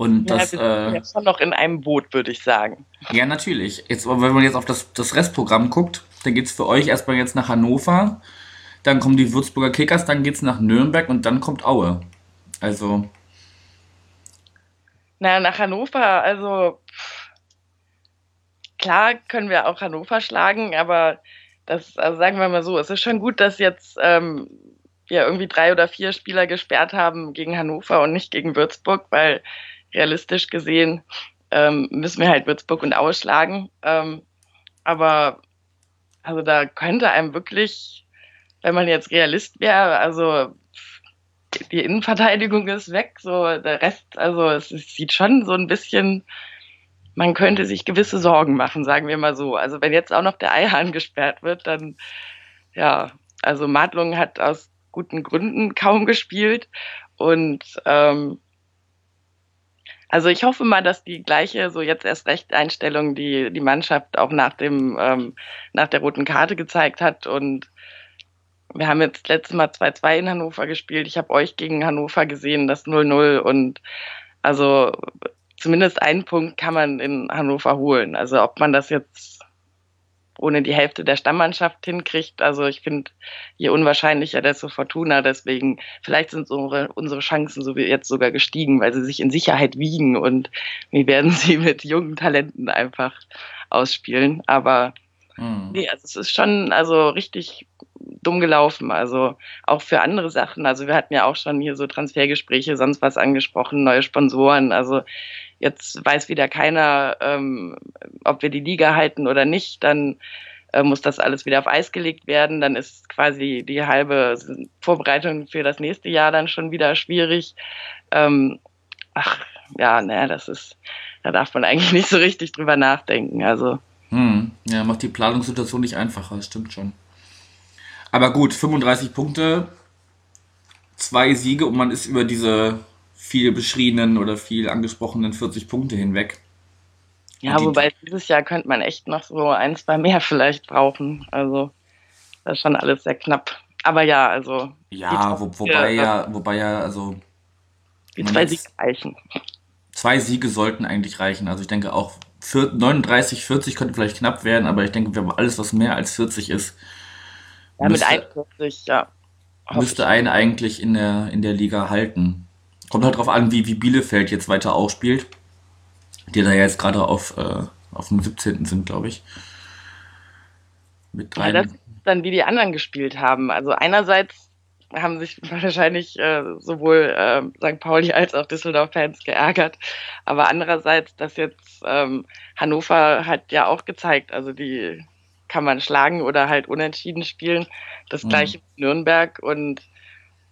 Und ja, das. Äh, jetzt schon noch in einem Boot, würde ich sagen. Ja, natürlich. Jetzt, wenn man jetzt auf das, das Restprogramm guckt, dann geht es für euch erstmal jetzt nach Hannover, dann kommen die Würzburger Kickers, dann geht es nach Nürnberg und dann kommt Aue. Also. Na, nach Hannover, also klar können wir auch Hannover schlagen, aber das, also sagen wir mal so, es ist schon gut, dass jetzt ähm, wir irgendwie drei oder vier Spieler gesperrt haben gegen Hannover und nicht gegen Würzburg, weil realistisch gesehen ähm, müssen wir halt Würzburg und ausschlagen. Ähm, aber also da könnte einem wirklich, wenn man jetzt Realist wäre, also die Innenverteidigung ist weg, so der Rest, also es, es sieht schon so ein bisschen, man könnte sich gewisse Sorgen machen, sagen wir mal so. Also wenn jetzt auch noch der Eihahn gesperrt wird, dann ja, also Madlung hat aus guten Gründen kaum gespielt und ähm, also ich hoffe mal, dass die gleiche, so jetzt erst recht Einstellung, die die Mannschaft auch nach dem, ähm, nach der roten Karte gezeigt hat. Und wir haben jetzt letztes Mal 2-2 in Hannover gespielt. Ich habe euch gegen Hannover gesehen, das 0-0. Und also zumindest einen Punkt kann man in Hannover holen. Also ob man das jetzt ohne die Hälfte der Stammmannschaft hinkriegt. Also ich finde, je unwahrscheinlicher, desto Fortuna. Deswegen, vielleicht sind unsere, unsere Chancen so wie jetzt sogar gestiegen, weil sie sich in Sicherheit wiegen und wir werden sie mit jungen Talenten einfach ausspielen. Aber mhm. nee, also es ist schon also richtig dumm gelaufen. Also auch für andere Sachen. Also wir hatten ja auch schon hier so Transfergespräche, sonst was angesprochen, neue Sponsoren. Also jetzt weiß wieder keiner, ähm, ob wir die Liga halten oder nicht, dann äh, muss das alles wieder auf Eis gelegt werden. Dann ist quasi die halbe Vorbereitung für das nächste Jahr dann schon wieder schwierig. Ähm, ach, ja, naja, das ist, da darf man eigentlich nicht so richtig drüber nachdenken. Also. Hm, ja, macht die Planungssituation nicht einfacher, das stimmt schon. Aber gut, 35 Punkte, zwei Siege und man ist über diese viel beschriebenen oder viel angesprochenen 40 Punkte hinweg. Ja, die, wobei dieses Jahr könnte man echt noch so ein, zwei mehr vielleicht brauchen. Also das ist schon alles sehr knapp. Aber ja, also. Ja, wo, wobei ja, wobei ja, also. Die zwei Siege reichen. Zwei Siege sollten eigentlich reichen. Also ich denke auch 39, 40 könnte vielleicht knapp werden, aber ich denke, wir haben alles, was mehr als 40 ist, Ja, mit Müsste- 41, ja. Müsste einen eigentlich in der, in der Liga halten. Kommt halt drauf an, wie, wie Bielefeld jetzt weiter ausspielt. Die da jetzt gerade auf, äh, auf dem 17. sind, glaube ich. Mit drei. Ja, das ist dann, wie die anderen gespielt haben. Also einerseits haben sich wahrscheinlich äh, sowohl äh, St. Pauli als auch Düsseldorf-Fans geärgert. Aber andererseits, dass jetzt ähm, Hannover hat ja auch gezeigt, also die kann man schlagen oder halt unentschieden spielen. Das Mhm. gleiche mit Nürnberg und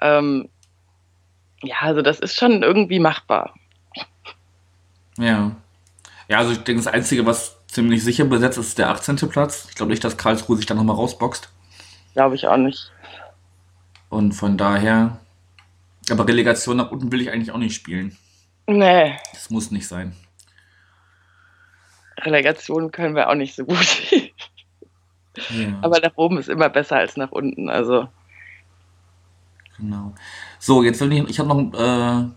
ähm, ja, also das ist schon irgendwie machbar. Ja. Ja, also ich denke, das Einzige, was ziemlich sicher besetzt ist, ist der 18. Platz. Ich glaube nicht, dass Karlsruhe sich da nochmal rausboxt. Glaube ich auch nicht. Und von daher. Aber Relegation nach unten will ich eigentlich auch nicht spielen. Nee, Das muss nicht sein. Relegation können wir auch nicht so gut. Ja, Aber nach oben ist immer besser als nach unten. Also genau. So, jetzt will ich, ich habe noch, äh,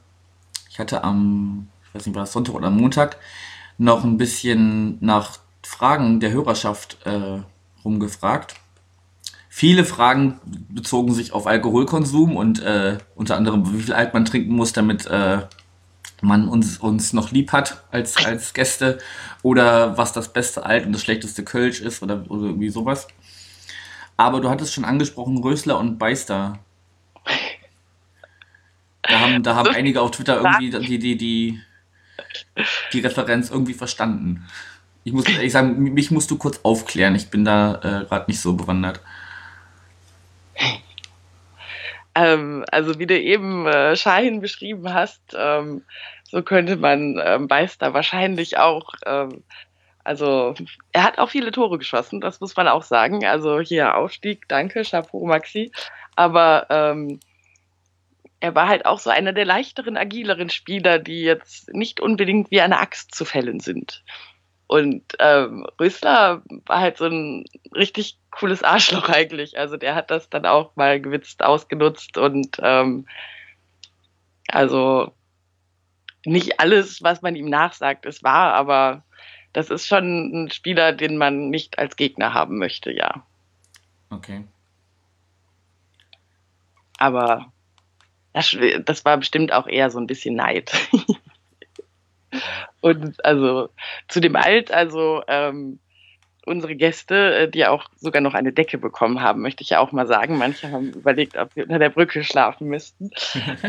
ich hatte am, ich weiß nicht, war das Sonntag oder Montag, noch ein bisschen nach Fragen der Hörerschaft äh, rumgefragt. Viele Fragen bezogen sich auf Alkoholkonsum und äh, unter anderem, wie viel Alt man trinken muss, damit äh, man uns, uns noch lieb hat als, als Gäste oder was das beste Alt und das schlechteste Kölsch ist oder, oder irgendwie sowas. Aber du hattest schon angesprochen, Rösler und Beister. Da haben, da haben einige auf Twitter irgendwie die, die, die, die Referenz irgendwie verstanden. Ich muss ehrlich sagen, mich musst du kurz aufklären. Ich bin da äh, gerade nicht so bewandert. Ähm, also wie du eben äh, Shahin beschrieben hast, ähm, so könnte man ähm, Beister wahrscheinlich auch, ähm, also er hat auch viele Tore geschossen, das muss man auch sagen. Also hier Aufstieg, danke, Chapeau Maxi. Aber ähm, er war halt auch so einer der leichteren, agileren Spieler, die jetzt nicht unbedingt wie eine Axt zu fällen sind. Und ähm, Rösler war halt so ein richtig cooles Arschloch eigentlich. Also der hat das dann auch mal gewitzt ausgenutzt und ähm, also nicht alles, was man ihm nachsagt, ist wahr, aber das ist schon ein Spieler, den man nicht als Gegner haben möchte, ja. Okay. Aber das, das war bestimmt auch eher so ein bisschen Neid. Und also zu dem Alt, also ähm, unsere Gäste, äh, die auch sogar noch eine Decke bekommen haben, möchte ich ja auch mal sagen. Manche haben überlegt, ob wir unter der Brücke schlafen müssten.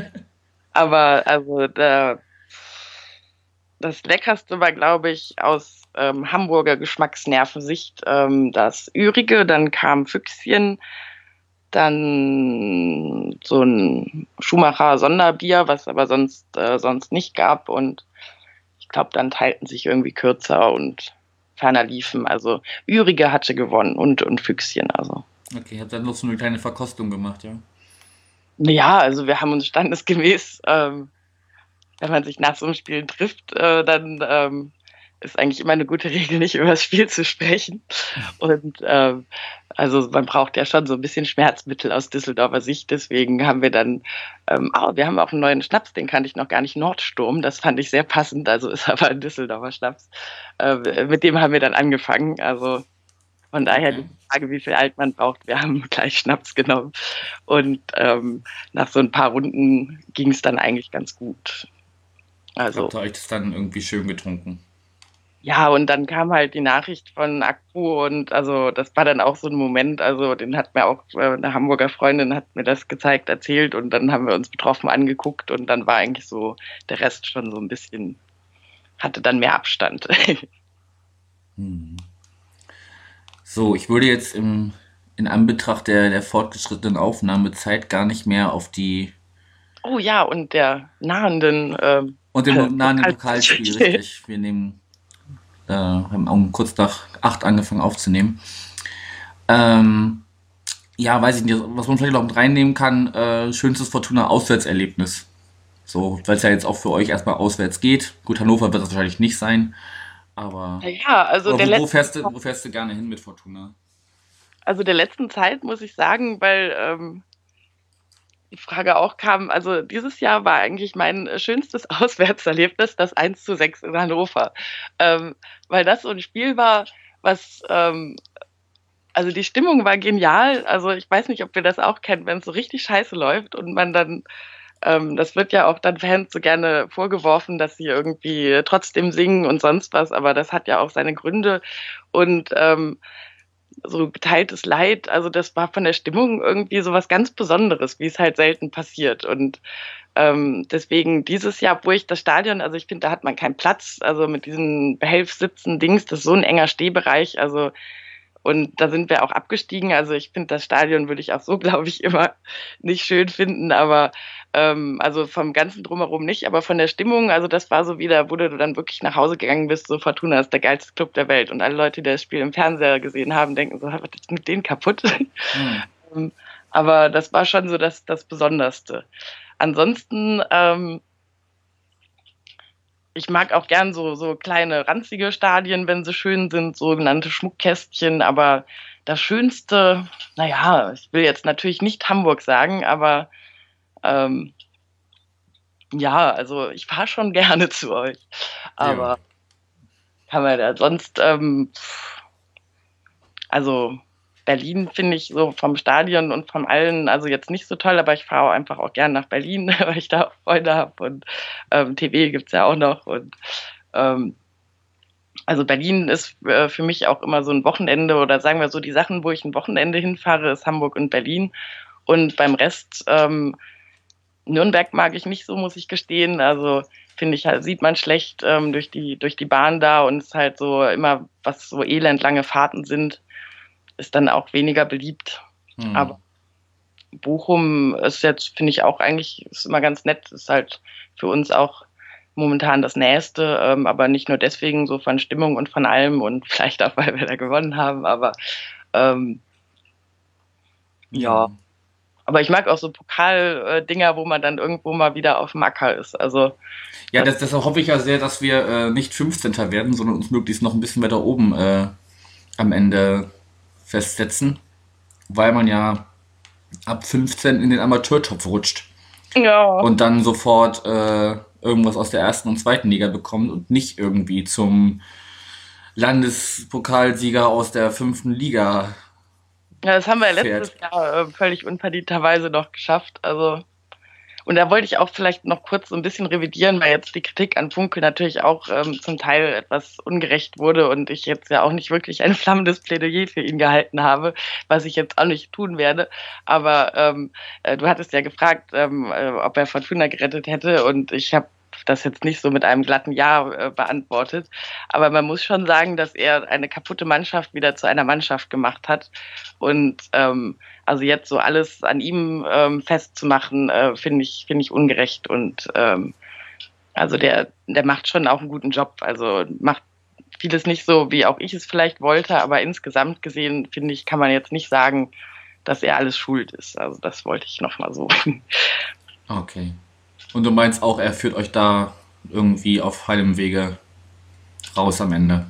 Aber also da, das Leckerste war, glaube ich, aus ähm, Hamburger Geschmacksnervensicht ähm, das Ürige. Dann kam Füchschen, dann so ein Schumacher Sonderbier, was aber sonst, äh, sonst nicht gab. Und glaube, dann teilten sich irgendwie Kürzer und ferner liefen. Also Ürige hatte gewonnen und, und Füchschen. Also. Okay, habt dann noch so eine kleine Verkostung gemacht, ja? Ja, also wir haben uns standesgemäß, ähm, wenn man sich nach so einem Spiel trifft, äh, dann ähm, ist eigentlich immer eine gute Regel, nicht über das Spiel zu sprechen. Und ähm, also man braucht ja schon so ein bisschen Schmerzmittel aus Düsseldorfer Sicht. Deswegen haben wir dann, ähm, oh, wir haben auch einen neuen Schnaps, den kannte ich noch gar nicht, Nordsturm. Das fand ich sehr passend. Also ist aber ein Düsseldorfer Schnaps. Äh, mit dem haben wir dann angefangen. Also von daher die Frage, wie viel Alt man braucht. Wir haben gleich Schnaps genommen. Und ähm, nach so ein paar Runden ging es dann eigentlich ganz gut. Also. Habt ihr euch das dann irgendwie schön getrunken? Ja, und dann kam halt die Nachricht von Akku und also das war dann auch so ein Moment, also den hat mir auch äh, eine Hamburger Freundin hat mir das gezeigt, erzählt und dann haben wir uns betroffen angeguckt und dann war eigentlich so der Rest schon so ein bisschen, hatte dann mehr Abstand. Hm. So, ich würde jetzt im, in Anbetracht der, der fortgeschrittenen Aufnahmezeit gar nicht mehr auf die oh ja, und der nahenden, ähm, und dem nahen Pokal- Pokalspiel, richtig. Wir nehmen, äh, haben auch kurz nach acht angefangen aufzunehmen. Ähm, ja, weiß ich nicht, was man vielleicht noch mit reinnehmen kann, äh, schönstes Fortuna-Auswärtserlebnis. So, weil es ja jetzt auch für euch erstmal auswärts geht. Gut, Hannover wird das wahrscheinlich nicht sein, aber ja, also der wo, wo, fährst du, wo fährst du gerne hin mit Fortuna? also der letzten Zeit muss ich sagen, weil ähm, die Frage auch kam, also dieses Jahr war eigentlich mein äh, schönstes Auswärtserlebnis das 1 zu 6 in Hannover. Ähm, weil das so ein Spiel war, was ähm, also die Stimmung war genial. Also ich weiß nicht, ob ihr das auch kennt, wenn es so richtig scheiße läuft und man dann, ähm, das wird ja auch dann Fans so gerne vorgeworfen, dass sie irgendwie trotzdem singen und sonst was, aber das hat ja auch seine Gründe und ähm, so geteiltes Leid, also das war von der Stimmung irgendwie so was ganz Besonderes, wie es halt selten passiert. Und ähm, deswegen dieses Jahr, wo ich das Stadion, also ich finde, da hat man keinen Platz, also mit diesen Behelfssitzen, Dings, das ist so ein enger Stehbereich, also und da sind wir auch abgestiegen. Also ich finde, das Stadion würde ich auch so, glaube ich, immer nicht schön finden. Aber ähm, also vom ganzen drumherum nicht, aber von der Stimmung, also das war so wieder, wo du dann wirklich nach Hause gegangen bist, so Fortuna ist der geilste Club der Welt. Und alle Leute, die das Spiel im Fernseher gesehen haben, denken so, was ist mit denen kaputt? Mhm. aber das war schon so das, das Besonderste. Ansonsten ähm, ich mag auch gern so, so kleine ranzige Stadien, wenn sie schön sind, sogenannte Schmuckkästchen, aber das Schönste, naja, ich will jetzt natürlich nicht Hamburg sagen, aber ähm, ja, also ich fahre schon gerne zu euch. Aber ja. kann man da sonst, ähm, also Berlin finde ich so vom Stadion und vom allen, also jetzt nicht so toll, aber ich fahre einfach auch gern nach Berlin, weil ich da auch Freunde habe und ähm, TV gibt es ja auch noch. Und ähm, also Berlin ist äh, für mich auch immer so ein Wochenende oder sagen wir so, die Sachen, wo ich ein Wochenende hinfahre, ist Hamburg und Berlin. Und beim Rest ähm, Nürnberg mag ich nicht so, muss ich gestehen, also finde ich halt, sieht man schlecht ähm, durch die durch die Bahn da und es ist halt so immer, was so elendlange Fahrten sind ist dann auch weniger beliebt. Mhm. Aber Bochum ist jetzt, finde ich auch eigentlich, ist immer ganz nett, ist halt für uns auch momentan das Nächste, ähm, aber nicht nur deswegen, so von Stimmung und von allem und vielleicht auch, weil wir da gewonnen haben, aber ähm, ja. Aber ich mag auch so Pokaldinger, wo man dann irgendwo mal wieder auf dem Acker ist. Also ja, das, das hoffe ich ja sehr, dass wir äh, nicht 15. werden, sondern uns möglichst noch ein bisschen weiter oben äh, am Ende festsetzen, weil man ja ab 15 in den Amateurtopf rutscht. Ja. Und dann sofort äh, irgendwas aus der ersten und zweiten Liga bekommt und nicht irgendwie zum Landespokalsieger aus der fünften Liga. Ja, das haben wir letztes fährt. Jahr äh, völlig unverdienterweise noch geschafft. Also und da wollte ich auch vielleicht noch kurz so ein bisschen revidieren, weil jetzt die Kritik an Funke natürlich auch ähm, zum Teil etwas ungerecht wurde und ich jetzt ja auch nicht wirklich ein flammendes Plädoyer für ihn gehalten habe, was ich jetzt auch nicht tun werde. Aber ähm, äh, du hattest ja gefragt, ähm, äh, ob er Fortuna gerettet hätte und ich habe das jetzt nicht so mit einem glatten Ja äh, beantwortet. Aber man muss schon sagen, dass er eine kaputte Mannschaft wieder zu einer Mannschaft gemacht hat. Und ähm, also jetzt so alles an ihm ähm, festzumachen, äh, finde ich, finde ich ungerecht. Und ähm, also der, der macht schon auch einen guten Job. Also macht vieles nicht so, wie auch ich es vielleicht wollte, aber insgesamt gesehen, finde ich, kann man jetzt nicht sagen, dass er alles schuld ist. Also das wollte ich nochmal so. Okay. Und du meinst auch, er führt euch da irgendwie auf heilem Wege raus am Ende?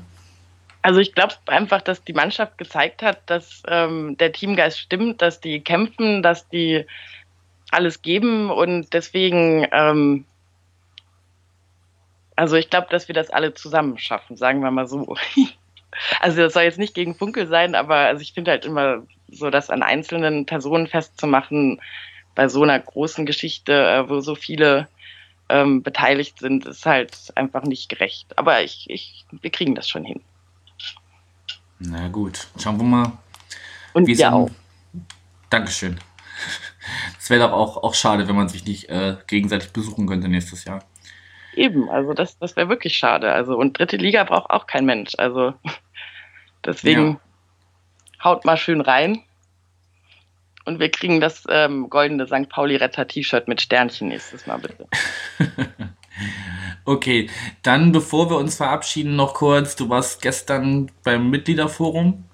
Also ich glaube einfach, dass die Mannschaft gezeigt hat, dass ähm, der Teamgeist stimmt, dass die kämpfen, dass die alles geben und deswegen, ähm, also ich glaube, dass wir das alle zusammen schaffen, sagen wir mal so. also das soll jetzt nicht gegen Funkel sein, aber also ich finde halt immer so, das an einzelnen Personen festzumachen, bei so einer großen Geschichte, äh, wo so viele ähm, beteiligt sind, ist halt einfach nicht gerecht. Aber ich, ich, wir kriegen das schon hin. Na gut, schauen wir mal. Und wir an... auch. Dankeschön. Es wäre doch auch, auch schade, wenn man sich nicht äh, gegenseitig besuchen könnte nächstes Jahr. Eben, also das, das wäre wirklich schade. Also und dritte Liga braucht auch kein Mensch. Also deswegen ja. haut mal schön rein. Und wir kriegen das ähm, goldene St. Pauli-Retter-T-Shirt mit Sternchen nächstes Mal, bitte. okay, dann bevor wir uns verabschieden, noch kurz. Du warst gestern beim Mitgliederforum.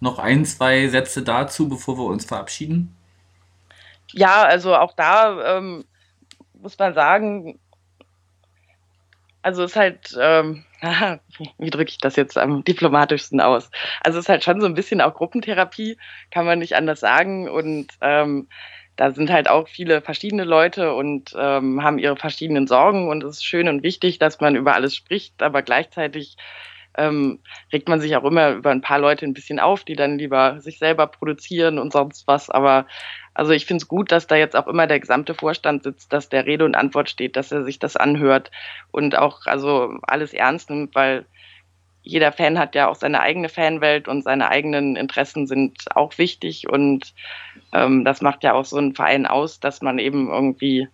Noch ein, zwei Sätze dazu, bevor wir uns verabschieden. Ja, also auch da ähm, muss man sagen, also es ist halt, ähm, wie drücke ich das jetzt am diplomatischsten aus? Also es ist halt schon so ein bisschen auch Gruppentherapie, kann man nicht anders sagen. Und ähm, da sind halt auch viele verschiedene Leute und ähm, haben ihre verschiedenen Sorgen. Und es ist schön und wichtig, dass man über alles spricht, aber gleichzeitig ähm, regt man sich auch immer über ein paar Leute ein bisschen auf, die dann lieber sich selber produzieren und sonst was. Aber also ich finde es gut, dass da jetzt auch immer der gesamte Vorstand sitzt, dass der Rede und Antwort steht, dass er sich das anhört und auch also alles ernst nimmt, weil jeder Fan hat ja auch seine eigene Fanwelt und seine eigenen Interessen sind auch wichtig und ähm, das macht ja auch so einen Verein aus, dass man eben irgendwie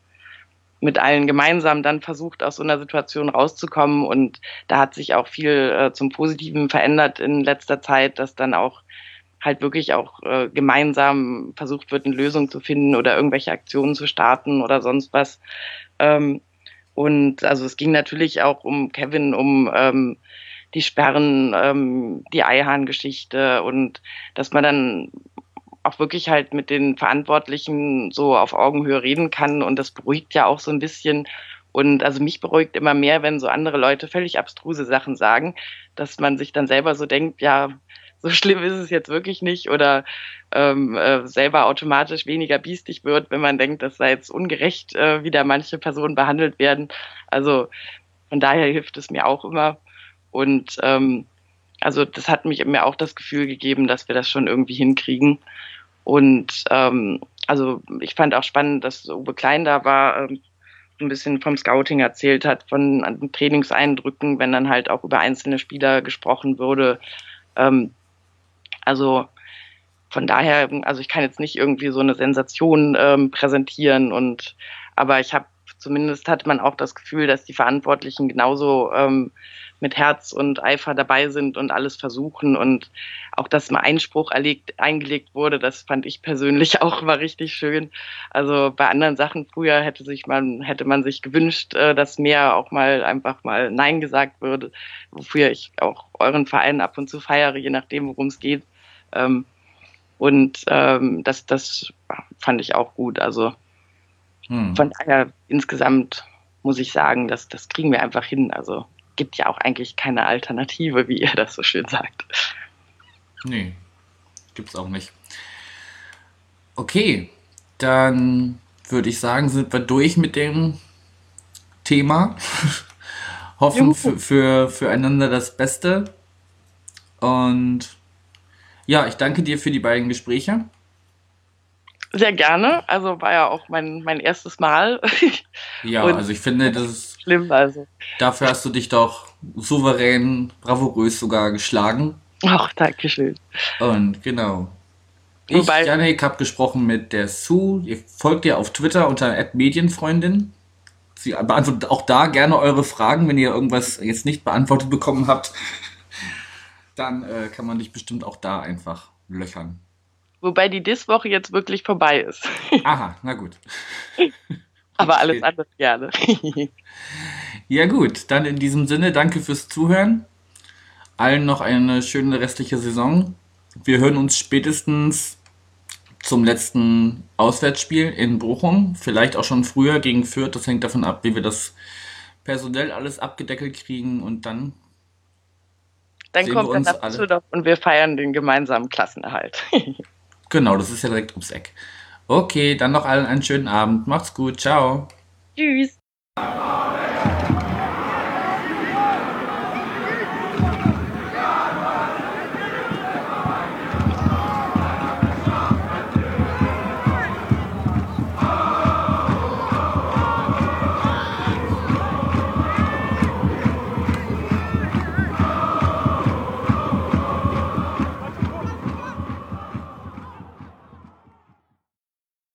mit allen gemeinsam dann versucht, aus so einer Situation rauszukommen. Und da hat sich auch viel äh, zum Positiven verändert in letzter Zeit, dass dann auch halt wirklich auch äh, gemeinsam versucht wird, eine Lösung zu finden oder irgendwelche Aktionen zu starten oder sonst was. Ähm, und also es ging natürlich auch um Kevin, um ähm, die Sperren, ähm, die Eihahn-Geschichte und dass man dann auch wirklich halt mit den Verantwortlichen so auf Augenhöhe reden kann und das beruhigt ja auch so ein bisschen. Und also mich beruhigt immer mehr, wenn so andere Leute völlig abstruse Sachen sagen, dass man sich dann selber so denkt, ja, so schlimm ist es jetzt wirklich nicht oder ähm, äh, selber automatisch weniger biestig wird, wenn man denkt, dass da jetzt ungerecht äh, wieder manche Personen behandelt werden. Also von daher hilft es mir auch immer. Und ähm, also das hat mich mir auch das Gefühl gegeben, dass wir das schon irgendwie hinkriegen. Und ähm, also ich fand auch spannend, dass Uwe Klein da war, ähm, ein bisschen vom Scouting erzählt hat, von Trainingseindrücken, wenn dann halt auch über einzelne Spieler gesprochen wurde. Ähm, also von daher, also ich kann jetzt nicht irgendwie so eine Sensation ähm, präsentieren und aber ich habe zumindest hatte man auch das Gefühl, dass die Verantwortlichen genauso ähm, mit Herz und Eifer dabei sind und alles versuchen und auch, dass mal Einspruch erlegt, eingelegt wurde, das fand ich persönlich auch immer richtig schön. Also bei anderen Sachen früher hätte sich man, hätte man sich gewünscht, äh, dass mehr auch mal einfach mal Nein gesagt würde, wofür ich auch euren Verein ab und zu feiere, je nachdem, worum es geht. Ähm, und ähm, das, das fand ich auch gut. Also hm. von daher insgesamt muss ich sagen, dass das kriegen wir einfach hin. Also gibt ja auch eigentlich keine Alternative, wie ihr das so schön sagt. Nee, gibt's auch nicht. Okay, dann würde ich sagen, sind wir durch mit dem Thema. Hoffen für, für, füreinander das Beste. Und ja, ich danke dir für die beiden Gespräche. Sehr gerne. Also war ja auch mein, mein erstes Mal. ja, Und also ich finde, das ist schlimm. Also. Dafür hast du dich doch souverän, bravourös sogar geschlagen. Ach, danke schön. Und genau. Ich, Wobei, Janik, habe gesprochen mit der Sue. Ihr folgt ihr auf Twitter unter Medienfreundin. Sie beantwortet auch da gerne eure Fragen, wenn ihr irgendwas jetzt nicht beantwortet bekommen habt. Dann äh, kann man dich bestimmt auch da einfach löchern. Wobei die Dis-Woche jetzt wirklich vorbei ist. Aha, na gut. Aber alles andere gerne. ja gut, dann in diesem Sinne, danke fürs Zuhören. Allen noch eine schöne restliche Saison. Wir hören uns spätestens zum letzten Auswärtsspiel in Bochum. Vielleicht auch schon früher gegen Fürth. Das hängt davon ab, wie wir das personell alles abgedeckelt kriegen und dann. Dann kommt dann dazu und wir feiern den gemeinsamen Klassenerhalt. Genau, das ist ja direkt ums Eck. Okay, dann noch allen einen schönen Abend. Macht's gut. Ciao. Tschüss.